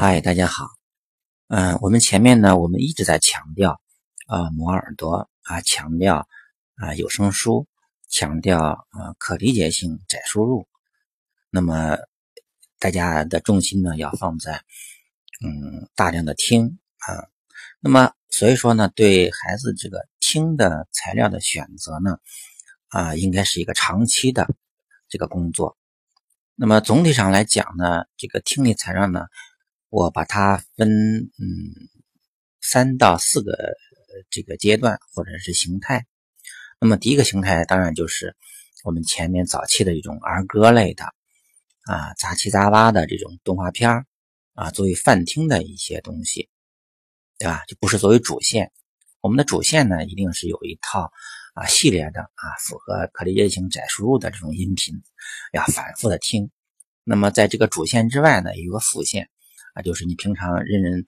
嗨，大家好。嗯，我们前面呢，我们一直在强调啊，磨耳朵啊，强调啊，有声书，强调啊，可理解性窄输入。那么大家的重心呢，要放在嗯，大量的听啊。那么所以说呢，对孩子这个听的材料的选择呢，啊，应该是一个长期的这个工作。那么总体上来讲呢，这个听力材料呢。我把它分嗯三到四个这个阶段或者是形态。那么第一个形态当然就是我们前面早期的一种儿歌类的啊杂七杂八的这种动画片啊作为泛听的一些东西，对吧？就不是作为主线。我们的主线呢一定是有一套啊系列的啊符合可理解性窄输入的这种音频，要反复的听。那么在这个主线之外呢，有个副线。就是你平常认认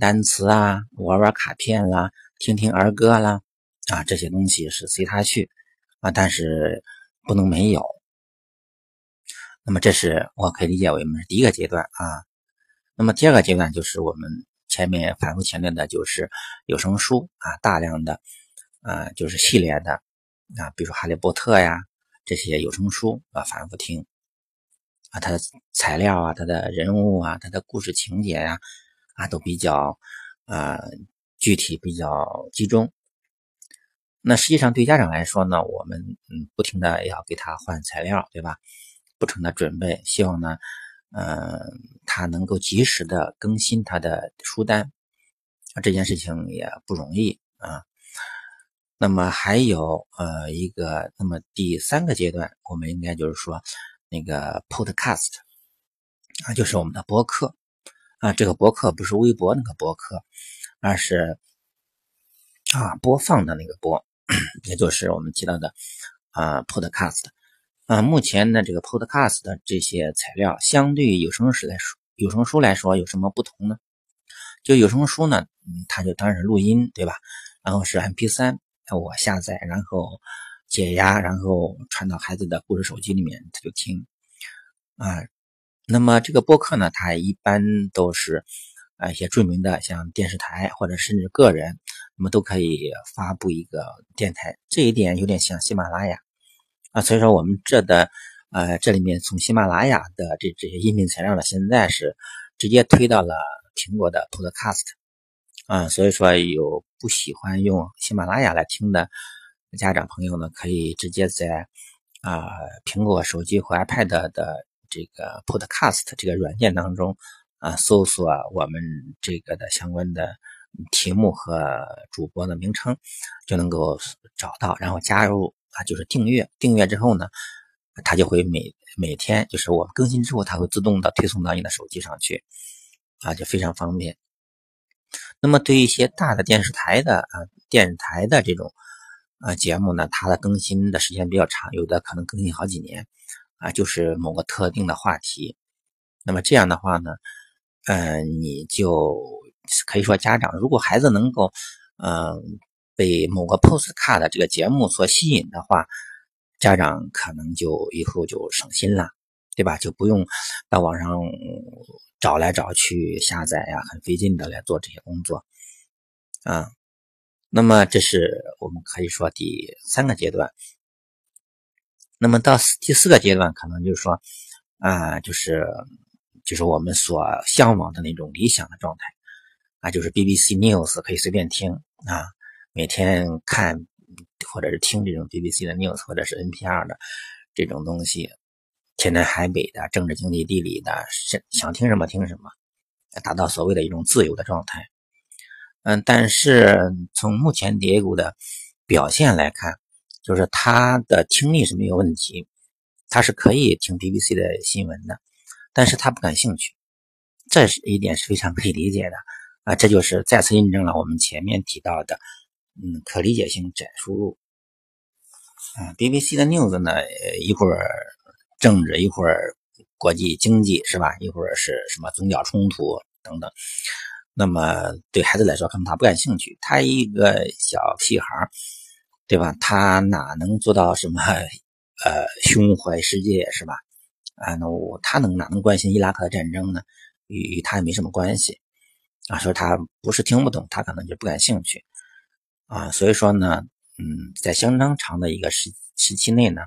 单词啊，玩玩卡片啦，听听儿歌啦，啊这些东西是随他去啊，但是不能没有。那么这是我可以理解为我们是第一个阶段啊。那么第二个阶段就是我们前面反复强调的，就是有声书啊，大量的啊就是系列的啊，比如说《哈利波特》呀这些有声书啊，反复听。啊，它的材料啊，它的人物啊，它的故事情节呀，啊，都比较啊具体，比较集中。那实际上对家长来说呢，我们嗯不停的要给他换材料，对吧？不停的准备，希望呢，嗯，他能够及时的更新他的书单。这件事情也不容易啊。那么还有呃一个，那么第三个阶段，我们应该就是说。那个 podcast 啊，就是我们的博客啊。这个博客不是微博那个博客，而是啊播放的那个播，也就是我们提到的啊 podcast 啊。目前呢，这个 podcast 的这些材料，相对于有声书来说，有声书来说有什么不同呢？就有声书呢，嗯，它就当然是录音，对吧？然后是 MP3，我下载，然后。解压，然后传到孩子的故事手机里面，他就听啊。那么这个播客呢，它一般都是啊一些著名的，像电视台或者甚至个人，那么都可以发布一个电台。这一点有点像喜马拉雅啊。所以说我们这的呃这里面从喜马拉雅的这这些音频材料呢，现在是直接推到了苹果的 Podcast 啊。所以说有不喜欢用喜马拉雅来听的。家长朋友呢，可以直接在啊苹果手机或 iPad 的这个 Podcast 这个软件当中啊搜索我们这个的相关的题目和主播的名称，就能够找到，然后加入啊就是订阅。订阅之后呢，它就会每每天就是我们更新之后，它会自动的推送到你的手机上去啊，就非常方便。那么对于一些大的电视台的啊电视台的这种。啊，节目呢，它的更新的时间比较长，有的可能更新好几年，啊，就是某个特定的话题。那么这样的话呢，嗯，你就可以说家长，如果孩子能够，嗯，被某个 postcard 的这个节目所吸引的话，家长可能就以后就省心了，对吧？就不用到网上找来找去下载呀，很费劲的来做这些工作，啊。那么这是我们可以说第三个阶段。那么到第四个阶段，可能就是说，啊，就是就是我们所向往的那种理想的状态，啊，就是 BBC News 可以随便听啊，每天看或者是听这种 BBC 的 News 或者是 NPR 的这种东西，天南海北的政治、经济、地理的，想想听什么听什么，达到所谓的一种自由的状态。嗯，但是从目前 Diego 的表现来看，就是他的听力是没有问题，他是可以听 BBC 的新闻的，但是他不感兴趣，这是一点是非常可以理解的啊，这就是再次印证了我们前面提到的，嗯，可理解性窄输入。啊，BBC 的 news 呢，一会儿政治，一会儿国际经济，是吧？一会儿是什么宗教冲突等等。那么对孩子来说，可能他不感兴趣。他一个小屁孩对吧？他哪能做到什么？呃，胸怀世界是吧？啊，那我他能哪能关心伊拉克的战争呢？与与他也没什么关系啊。说他不是听不懂，他可能就不感兴趣啊。所以说呢，嗯，在相当长的一个时时期内呢，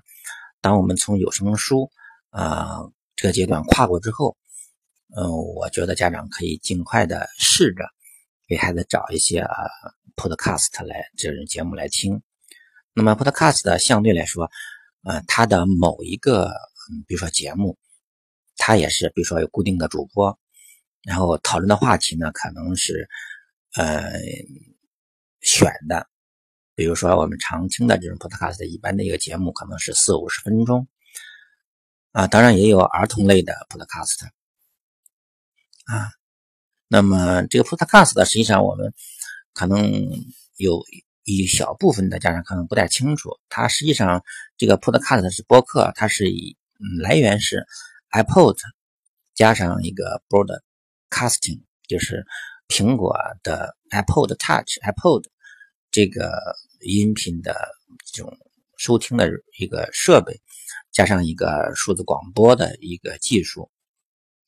当我们从有声书啊这个阶段跨过之后，嗯，我觉得家长可以尽快的试着给孩子找一些啊 podcast 来这种节目来听。那么 podcast 相对来说，呃，它的某一个，嗯，比如说节目，它也是，比如说有固定的主播，然后讨论的话题呢，可能是，呃，选的，比如说我们常听的这种 podcast，一般的一个节目可能是四五十分钟，啊，当然也有儿童类的 podcast，啊，那么这个 podcast 实际上我们可能有。一小部分的家长可能不太清楚，它实际上这个 Podcast 是播客，它是以来源是 iPod 加上一个 Broadcasting，就是苹果的 iPod Touch iPod 这个音频的这种收听的一个设备，加上一个数字广播的一个技术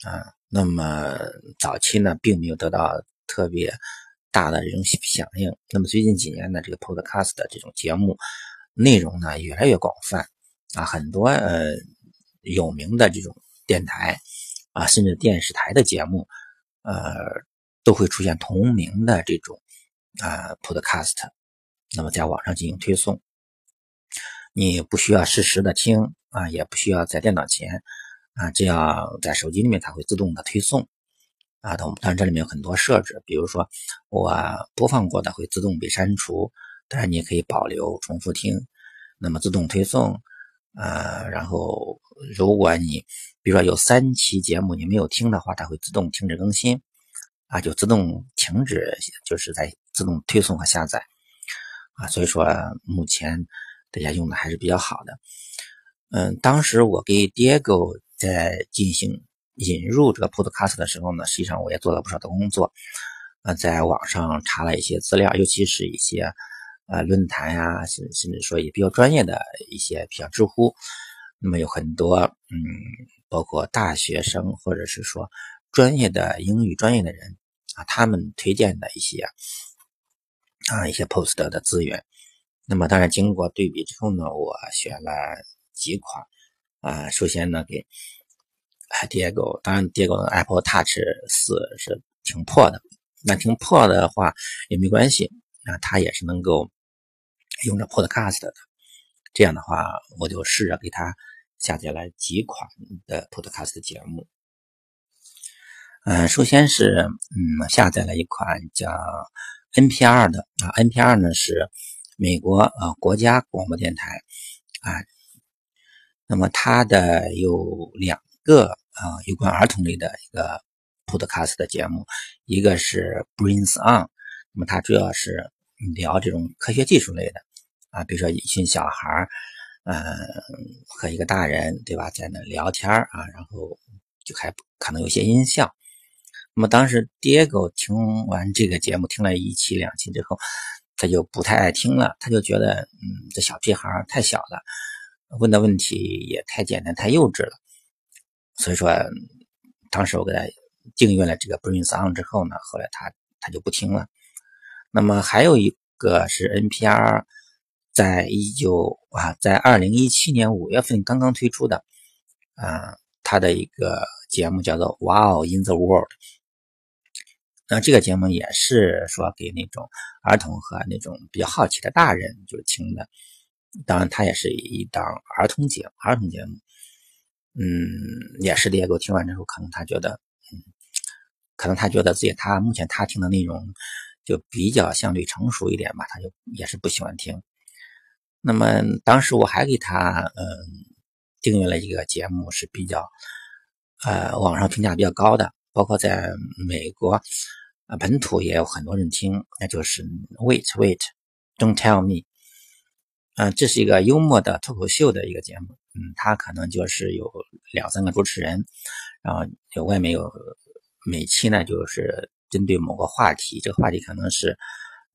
啊。那么早期呢，并没有得到特别。大的这种响应，那么最近几年呢，这个 Podcast 的这种节目内容呢越来越广泛啊，很多呃有名的这种电台啊，甚至电视台的节目，呃都会出现同名的这种啊 Podcast，那么在网上进行推送，你不需要实时的听啊，也不需要在电脑前啊，这样在手机里面，它会自动的推送。啊，当然这里面有很多设置，比如说我播放过的会自动被删除，当然你也可以保留重复听，那么自动推送，呃，然后如果你比如说有三期节目你没有听的话，它会自动停止更新，啊，就自动停止，就是在自动推送和下载，啊，所以说目前大家用的还是比较好的，嗯，当时我给 Diego 在进行。引入这个 Podcast 的时候呢，实际上我也做了不少的工作，呃，在网上查了一些资料，尤其是一些呃论坛呀，甚甚至说也比较专业的一些，比较知乎，那么有很多嗯，包括大学生或者是说专业的英语专业的人啊，他们推荐的一些啊一些 Post 的资源，那么当然经过对比之后呢，我选了几款啊，首先呢给。Diego，当然，Diego 的 Apple Touch 四是挺破的，那挺破的话也没关系，那它也是能够用着 Podcast 的。这样的话，我就试着给它下载了几款的 Podcast 节目。嗯，首先是嗯下载了一款叫 NPR 的啊，NPR 呢是美国呃国家广播电台啊，那么它的有两个。啊，有关儿童类的一个 podcast 的节目，一个是 Brings On，那么它主要是聊这种科学技术类的啊，比如说一群小孩儿，嗯，和一个大人，对吧，在那聊天啊，然后就还可能有些音效。那么当时 Diego 听完这个节目，听了一期两期之后，他就不太爱听了，他就觉得，嗯，这小屁孩太小了，问的问题也太简单，太幼稚了。所以说，当时我给他订阅了这个 Brains On 之后呢，后来他他就不听了。那么还有一个是 NPR，在一九啊，在二零一七年五月份刚刚推出的，啊，他的一个节目叫做 Wow in the World。那这个节目也是说给那种儿童和那种比较好奇的大人就是听的，当然它也是一档儿童节，儿童节目。嗯，也是的。给我听完之后，可能他觉得，嗯，可能他觉得自己他目前他听的内容就比较相对成熟一点吧，他就也是不喜欢听。那么当时我还给他嗯订阅了一个节目，是比较呃网上评价比较高的，包括在美国啊本土也有很多人听，那就是 Wait Wait，Don't Tell Me。嗯，这是一个幽默的脱口秀的一个节目。嗯，他可能就是有两三个主持人，然后就外面有每期呢，就是针对某个话题，这个话题可能是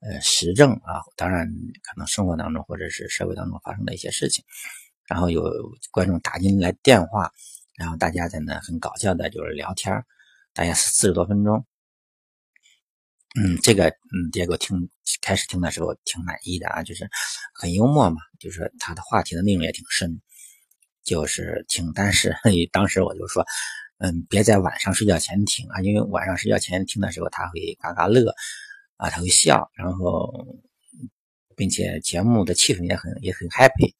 呃时政啊，当然可能生活当中或者是社会当中发生的一些事情，然后有观众打进来电话，然后大家在那很搞笑的就是聊天大概四十多分钟。嗯，这个嗯，结果听开始听的时候挺满意的啊，就是很幽默嘛，就是他的话题的内容也挺深，就是听。但是 当时我就说，嗯，别在晚上睡觉前听啊，因为晚上睡觉前听的时候他会嘎嘎乐啊，他会笑，然后并且节目的气氛也很也很 happy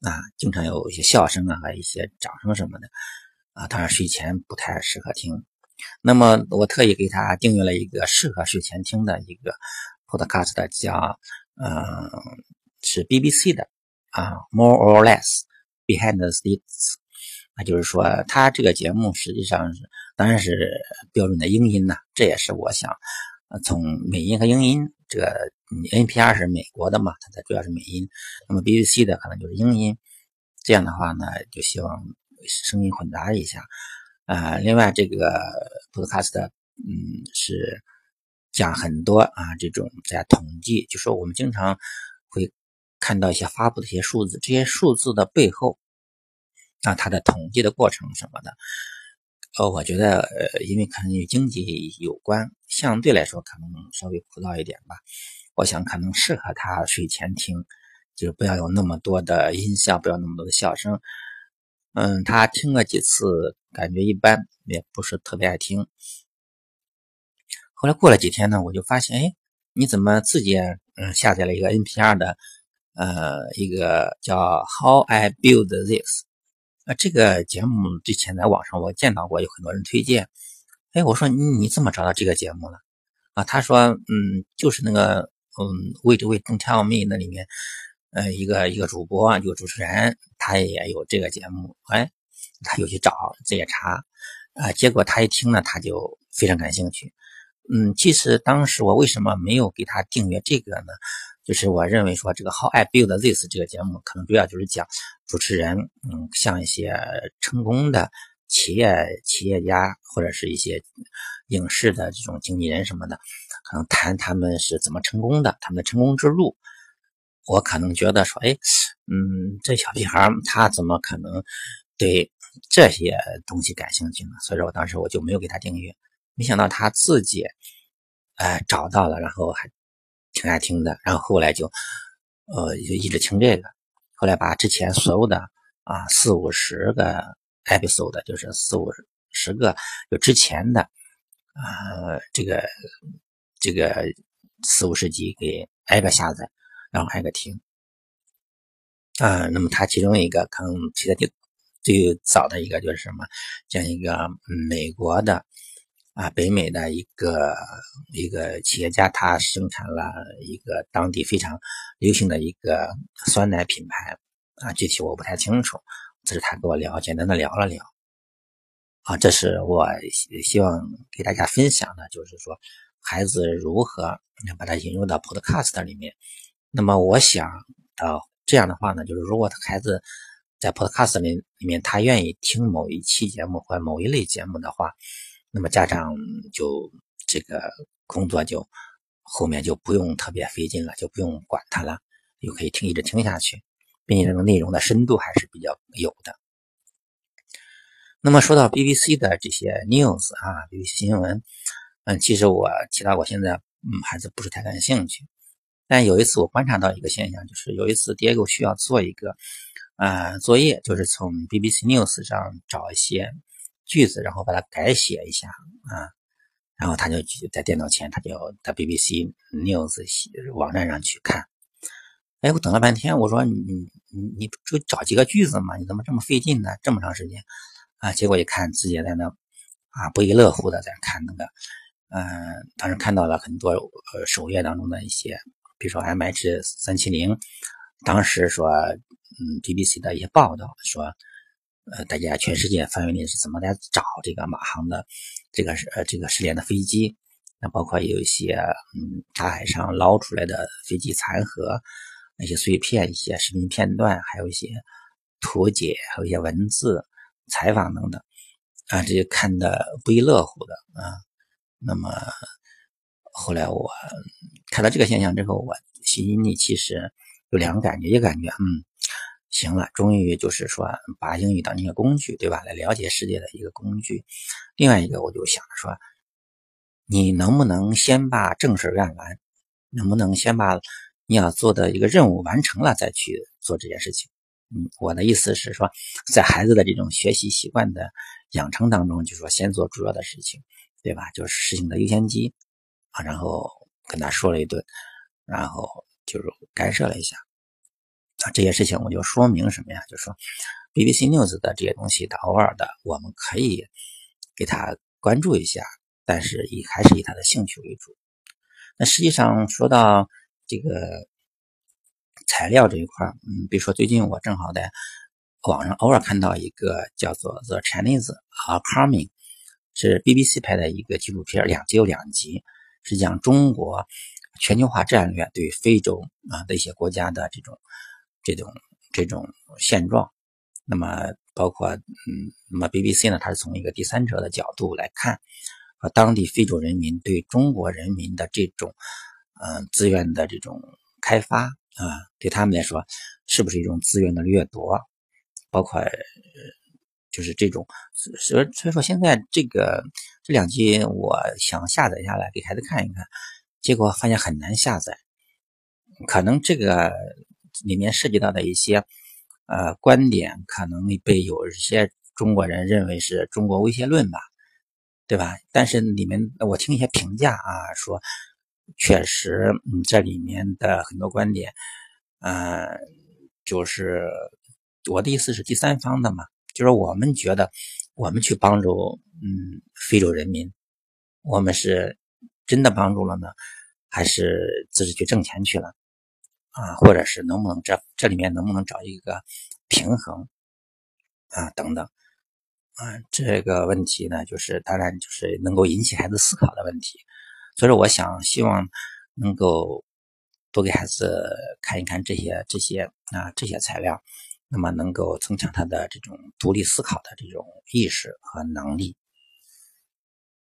啊，经常有一些笑声啊和一些掌声什么的啊，当然睡前不太适合听。那么我特意给他订阅了一个适合睡前听的一个 podcast，叫嗯是 BBC 的啊，More or Less Behind the Scenes，那就是说他这个节目实际上是当然是标准的英音呐，这也是我想从美音和英音这个 NPR 是美国的嘛，它的主要是美音，那么 BBC 的可能就是英音，这样的话呢，就希望声音混杂一下。啊，另外这个 podcast，嗯，是讲很多啊，这种在统计，就说我们经常会看到一些发布的一些数字，这些数字的背后啊，它的统计的过程什么的，呃，我觉得呃，因为可能与经济有关，相对来说可能稍微枯燥一点吧。我想可能适合他睡前听，就是不要有那么多的音效，不要那么多的笑声。嗯，他听了几次，感觉一般，也不是特别爱听。后来过了几天呢，我就发现，哎，你怎么自己嗯下载了一个 NPR 的呃一个叫《How I Build This》啊？这个节目之前在网上我见到过，有很多人推荐。哎，我说你你怎么找到这个节目了？啊，他说，嗯，就是那个嗯《Wait Wait Don't Tell Me》那里面。呃，一个一个主播，一个主持人，他也有这个节目，哎，他又去找，这也查，啊，结果他一听呢，他就非常感兴趣。嗯，其实当时我为什么没有给他订阅这个呢？就是我认为说，这个 How I Build This 这个节目，可能主要就是讲主持人，嗯，像一些成功的企业企业家或者是一些影视的这种经纪人什么的，可能谈他们是怎么成功的，他们的成功之路。我可能觉得说，哎，嗯，这小屁孩他怎么可能对这些东西感兴趣呢？所以说我当时我就没有给他订阅。没想到他自己，哎，找到了，然后还挺爱听的。然后后来就，呃，就一直听这个。后来把之前所有的啊四五十个 episode，就是四五十个就之前的啊这个这个四五十集给挨个下载。然后挨个听，啊，那么它其中一个可能其他最最早的一个就是什么，像一个美国的啊，北美的一个一个企业家，他生产了一个当地非常流行的一个酸奶品牌啊，具体我不太清楚，这是他跟我聊，简单的聊了聊，啊，这是我希望给大家分享的，就是说孩子如何把它引入到 Podcast 里面。那么我想到这样的话呢，就是如果他孩子在 Podcast 里里面他愿意听某一期节目或某一类节目的话，那么家长就这个工作就后面就不用特别费劲了，就不用管他了，就可以听一直听下去，并且这个内容的深度还是比较有的。那么说到 BBC 的这些 news 啊，BBC 新闻，嗯，其实我提到我现在嗯孩子不是太感兴趣。但有一次我观察到一个现象，就是有一次 Diego 需要做一个呃作业，就是从 BBC News 上找一些句子，然后把它改写一下啊，然后他就在电脑前，他就在 BBC News 网站上去看。哎，我等了半天，我说你你你就找几个句子嘛，你怎么这么费劲呢？这么长时间啊？结果一看，自己在那啊不亦乐乎的在看那个，嗯，当时看到了很多呃首页当中的一些。比如说 M H 三七零，当时说，嗯，BBC 的一些报道说，呃，大家全世界范围内是怎么在找这个马航的这个是呃这个失联的飞机？那包括有一些嗯大海上捞出来的飞机残骸、那些碎片、一些视频片段，还有一些图解，还有一些文字采访等等啊，这些看的不亦乐乎的啊。那么。后来我看到这个现象之后，我心里其实有两个感觉，一个感觉，嗯，行了，终于就是说把英语当成一个工具，对吧？来了解世界的一个工具。另外一个，我就想说，你能不能先把正事干完？能不能先把你要做的一个任务完成了，再去做这件事情？嗯，我的意思是说，在孩子的这种学习习惯的养成当中，就说先做主要的事情，对吧？就是事情的优先级然后跟他说了一顿，然后就是干涉了一下啊，这些事情我就说明什么呀？就说，BBC News 的这些东西，它偶尔的我们可以给他关注一下，但是以还是以他的兴趣为主。那实际上说到这个。材料这一块嗯，比如说最近我正好在网上偶尔看到一个叫做《The Chinese Are Coming》，是 BBC 拍的一个纪录片，两集有两集，是讲中国全球化战略对非洲啊的一些国家的这种这种这种现状。那么包括嗯，那么 BBC 呢，它是从一个第三者的角度来看，和当地非洲人民对中国人民的这种嗯资源的这种开发。啊，对他们来说，是不是一种资源的掠夺？包括呃，就是这种，所所以说现在这个这两集，我想下载下来给孩子看一看，结果发现很难下载。可能这个里面涉及到的一些呃观点，可能被有一些中国人认为是中国威胁论吧，对吧？但是里面我听一些评价啊说。确实，嗯，这里面的很多观点，嗯，就是我的意思是第三方的嘛，就是我们觉得我们去帮助，嗯，非洲人民，我们是真的帮助了呢，还是只是去挣钱去了啊？或者是能不能这这里面能不能找一个平衡啊？等等啊，这个问题呢，就是当然就是能够引起孩子思考的问题。所以说，我想希望能够多给孩子看一看这些这些啊这些材料，那么能够增强他的这种独立思考的这种意识和能力。